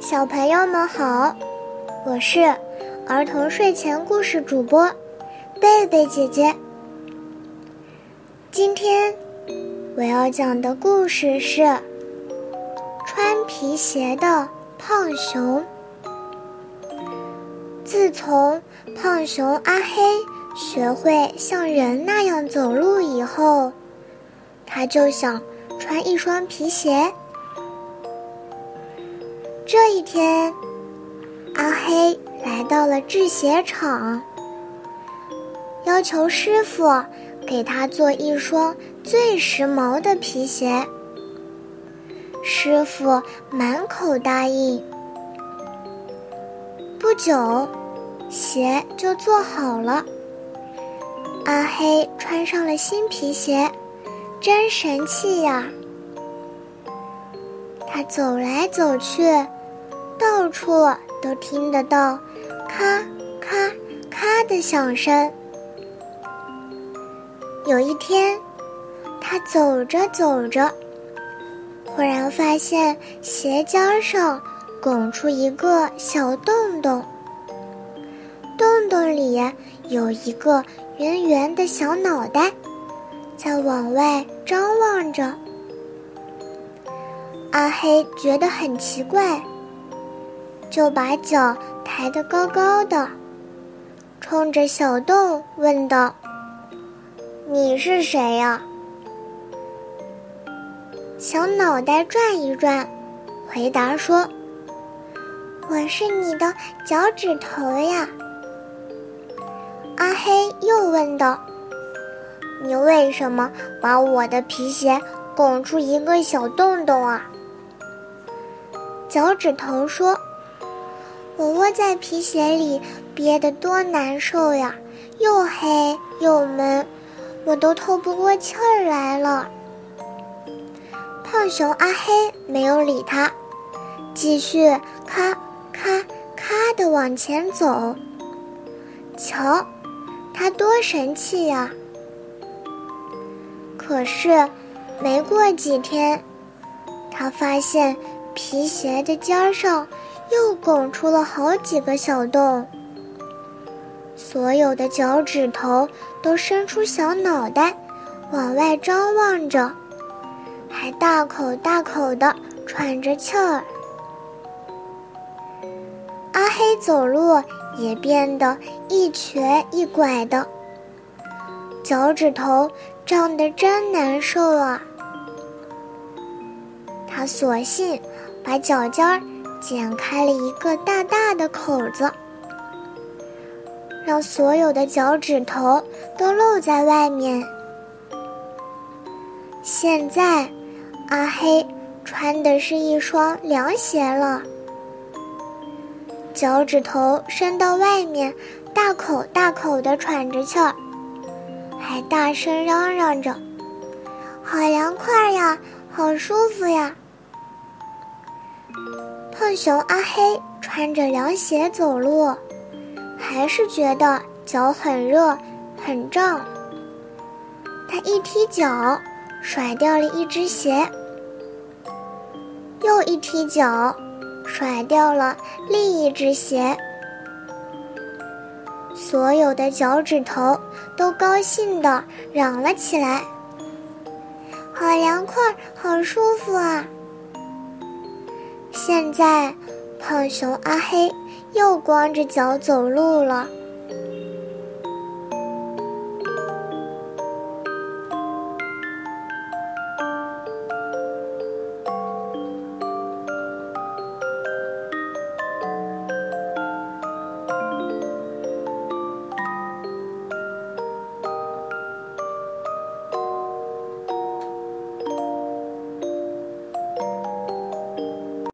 小朋友们好，我是儿童睡前故事主播贝贝姐姐。今天我要讲的故事是穿皮鞋的胖熊。自从胖熊阿黑学会像人那样走路以后，他就想穿一双皮鞋。这一天，阿黑来到了制鞋厂，要求师傅给他做一双最时髦的皮鞋。师傅满口答应。不久，鞋就做好了。阿黑穿上了新皮鞋，真神气呀！他走来走去。到处都听得到咔咔咔的响声。有一天，他走着走着，忽然发现鞋尖上拱出一个小洞洞，洞洞里有一个圆圆的小脑袋，在往外张望着。阿黑觉得很奇怪。就把脚抬得高高的，冲着小洞问道：“你是谁呀？”小脑袋转一转，回答说：“我是你的脚趾头呀。”阿黑又问道：“你为什么把我的皮鞋拱出一个小洞洞啊？”脚趾头说。我窝在皮鞋里，憋得多难受呀！又黑又闷，我都透不过气儿来了。胖熊阿黑没有理他，继续咔咔咔地往前走。瞧，他多神气呀！可是，没过几天，他发现皮鞋的尖上。又拱出了好几个小洞，所有的脚趾头都伸出小脑袋，往外张望着，还大口大口的喘着气儿。阿黑走路也变得一瘸一拐的，脚趾头胀得真难受啊！他索性把脚尖儿。剪开了一个大大的口子，让所有的脚趾头都露在外面。现在，阿黑穿的是一双凉鞋了，脚趾头伸到外面，大口大口的喘着气儿，还大声嚷嚷着：“好凉快呀，好舒服呀！”胖熊阿黑穿着凉鞋走路，还是觉得脚很热、很胀。他一踢脚，甩掉了一只鞋；又一踢脚，甩掉了另一只鞋。所有的脚趾头都高兴地嚷了起来：“好凉快，好舒服啊！”现在，胖熊阿黑又光着脚走路了。